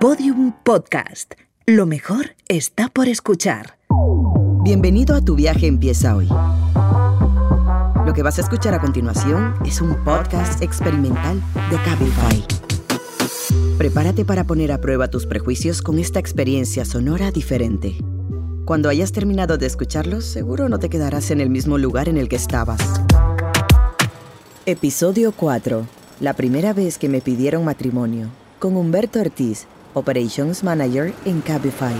Podium Podcast. Lo mejor está por escuchar. Bienvenido a Tu viaje empieza hoy. Lo que vas a escuchar a continuación es un podcast experimental de Cabify. Prepárate para poner a prueba tus prejuicios con esta experiencia sonora diferente. Cuando hayas terminado de escucharlos, seguro no te quedarás en el mismo lugar en el que estabas. Episodio 4. La primera vez que me pidieron matrimonio. Con Humberto Ortiz, Operations Manager en Cabify.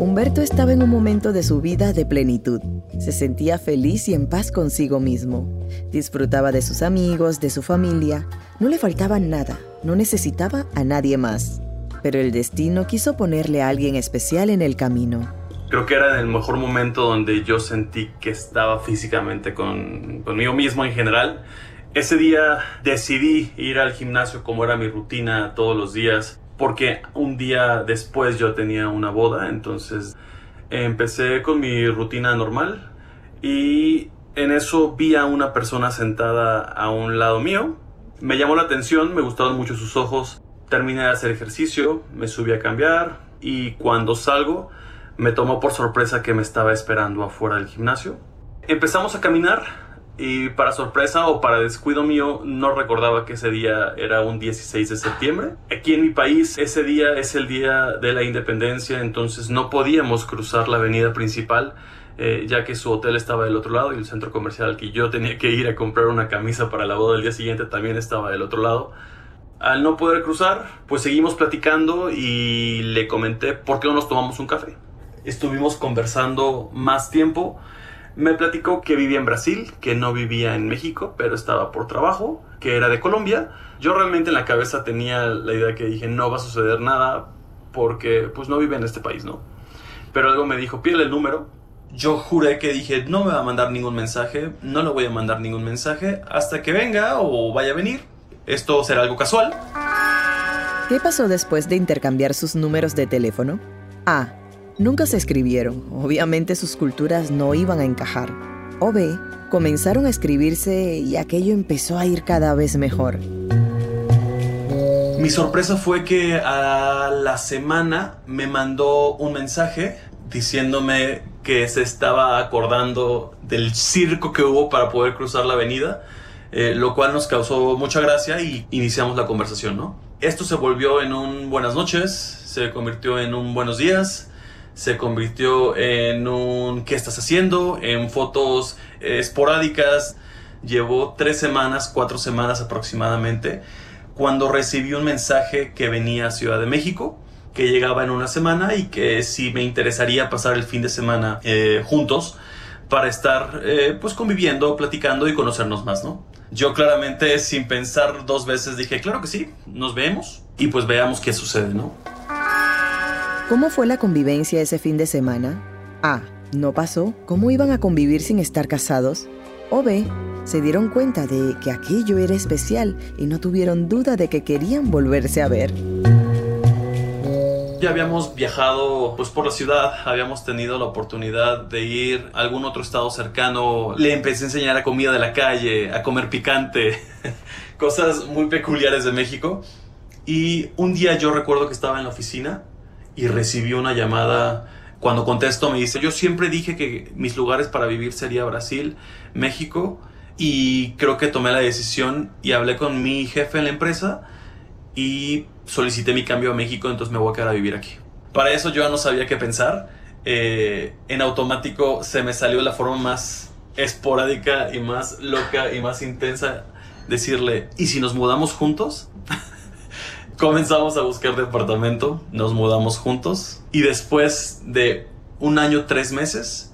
Humberto estaba en un momento de su vida de plenitud. Se sentía feliz y en paz consigo mismo. Disfrutaba de sus amigos, de su familia. No le faltaba nada, no necesitaba a nadie más. Pero el destino quiso ponerle a alguien especial en el camino. Creo que era en el mejor momento donde yo sentí que estaba físicamente con, conmigo mismo en general. Ese día decidí ir al gimnasio como era mi rutina todos los días, porque un día después yo tenía una boda, entonces empecé con mi rutina normal y en eso vi a una persona sentada a un lado mío. Me llamó la atención, me gustaron mucho sus ojos. Terminé de hacer ejercicio, me subí a cambiar y cuando salgo me tomó por sorpresa que me estaba esperando afuera del gimnasio. Empezamos a caminar y para sorpresa o para descuido mío no recordaba que ese día era un 16 de septiembre. Aquí en mi país ese día es el día de la independencia, entonces no podíamos cruzar la avenida principal eh, ya que su hotel estaba del otro lado y el centro comercial al que yo tenía que ir a comprar una camisa para la boda del día siguiente también estaba del otro lado. Al no poder cruzar, pues seguimos platicando y le comenté por qué no nos tomamos un café. Estuvimos conversando más tiempo. Me platicó que vivía en Brasil, que no vivía en México, pero estaba por trabajo, que era de Colombia. Yo realmente en la cabeza tenía la idea que dije no va a suceder nada porque pues no vive en este país, ¿no? Pero algo me dijo, pídele el número yo juré que dije, no me va a mandar ningún mensaje, no le voy a mandar ningún mensaje hasta que venga o vaya a venir. Esto será algo casual. ¿Qué pasó después de intercambiar sus números de teléfono? A. Nunca se escribieron. Obviamente sus culturas no iban a encajar. O B. Comenzaron a escribirse y aquello empezó a ir cada vez mejor. Mi sorpresa fue que a la semana me mandó un mensaje diciéndome que se estaba acordando del circo que hubo para poder cruzar la avenida, eh, lo cual nos causó mucha gracia y iniciamos la conversación, ¿no? Esto se volvió en un buenas noches, se convirtió en un buenos días, se convirtió en un ¿qué estás haciendo? En fotos eh, esporádicas. Llevó tres semanas, cuatro semanas aproximadamente, cuando recibí un mensaje que venía a Ciudad de México que llegaba en una semana y que sí me interesaría pasar el fin de semana eh, juntos para estar eh, pues conviviendo, platicando y conocernos más, ¿no? Yo claramente sin pensar dos veces dije, claro que sí, nos vemos y pues veamos qué sucede, ¿no? ¿Cómo fue la convivencia ese fin de semana? A. ¿No pasó? ¿Cómo iban a convivir sin estar casados? O B. Se dieron cuenta de que aquello era especial y no tuvieron duda de que querían volverse a ver ya habíamos viajado pues por la ciudad, habíamos tenido la oportunidad de ir a algún otro estado cercano. Le empecé a enseñar a comida de la calle, a comer picante, cosas muy peculiares de México. Y un día yo recuerdo que estaba en la oficina y recibí una llamada. Cuando contesto me dice, yo siempre dije que mis lugares para vivir sería Brasil, México, y creo que tomé la decisión y hablé con mi jefe en la empresa y solicité mi cambio a México, entonces me voy a quedar a vivir aquí. Para eso yo ya no sabía qué pensar. Eh, en automático se me salió la forma más esporádica y más loca y más intensa decirle, ¿y si nos mudamos juntos? Comenzamos a buscar departamento, nos mudamos juntos y después de un año, tres meses,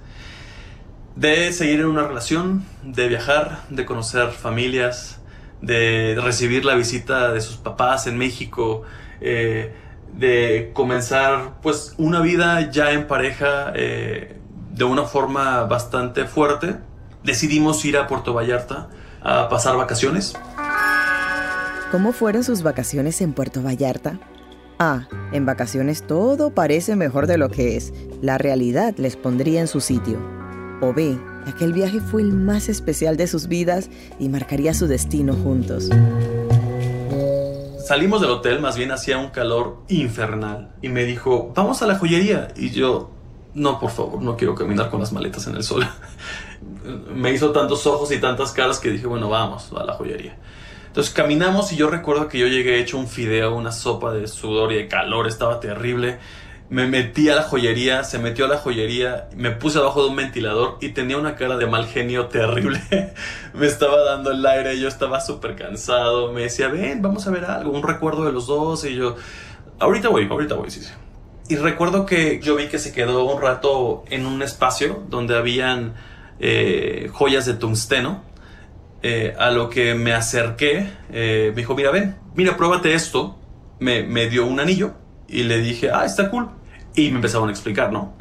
de seguir en una relación, de viajar, de conocer familias, de recibir la visita de sus papás en México, eh, de comenzar pues una vida ya en pareja eh, de una forma bastante fuerte, decidimos ir a Puerto Vallarta a pasar vacaciones. ¿Cómo fueron sus vacaciones en Puerto Vallarta? A. En vacaciones todo parece mejor de lo que es. La realidad les pondría en su sitio. O B. Aquel viaje fue el más especial de sus vidas y marcaría su destino juntos. Salimos del hotel, más bien hacía un calor infernal. Y me dijo, vamos a la joyería. Y yo, no, por favor, no quiero caminar con las maletas en el sol. me hizo tantos ojos y tantas caras que dije, bueno, vamos a la joyería. Entonces caminamos y yo recuerdo que yo llegué hecho un fideo, una sopa de sudor y de calor, estaba terrible. Me metí a la joyería, se metió a la joyería, me puse abajo de un ventilador y tenía una cara de mal genio terrible. me estaba dando el aire, yo estaba súper cansado. Me decía, ven, vamos a ver algo, un recuerdo de los dos. Y yo, ahorita voy, ahorita voy, sí, sí. Y recuerdo que yo vi que se quedó un rato en un espacio donde habían eh, joyas de tungsteno. Eh, a lo que me acerqué, eh, me dijo, mira, ven, mira, pruébate esto. Me, me dio un anillo y le dije, ah, está cool. Y me empezaron a explicar, ¿no?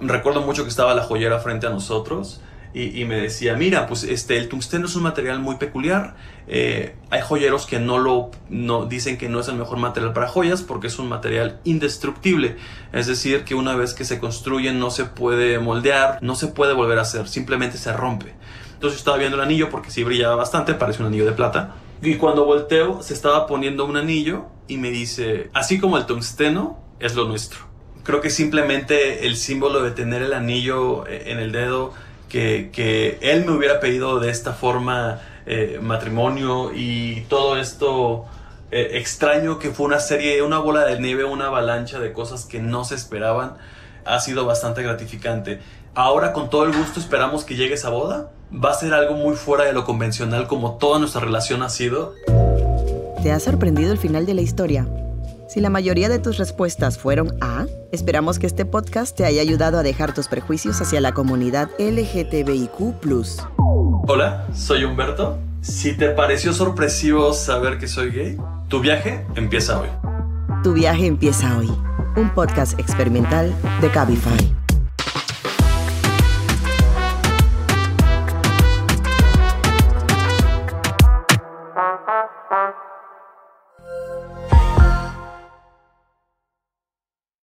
Recuerdo mucho que estaba la joyera frente a nosotros y, me decía, mira, pues este, el tungsteno es un material muy peculiar. Eh, hay joyeros que no lo no, dicen que no es el mejor material para joyas porque es un material indestructible. Es decir, que una vez que se construye no se puede moldear, no se puede volver a hacer, simplemente se rompe. Entonces estaba viendo el anillo porque sí brillaba bastante, parece un anillo de plata. Y cuando volteo, se estaba poniendo un anillo y me dice, así como el tungsteno, es lo nuestro. Creo que simplemente el símbolo de tener el anillo eh, en el dedo que, él me hubiera pedido de esta forma eh, matrimonio y todo esto eh, extraño que fue una serie, una bola de nieve, una avalancha de cosas que no se esperaban, ha sido bastante gratificante. Ahora con todo el gusto esperamos que llegue esa boda. Va a ser algo muy fuera de lo convencional como toda nuestra relación ha sido. ¿Te ha sorprendido el final de la historia? Si la mayoría de tus respuestas fueron A, esperamos que este podcast te haya ayudado a dejar tus prejuicios hacia la comunidad LGTBIQ. Hola, soy Humberto. Si te pareció sorpresivo saber que soy gay, tu viaje empieza hoy. Tu viaje empieza hoy. Un podcast experimental de Cabify.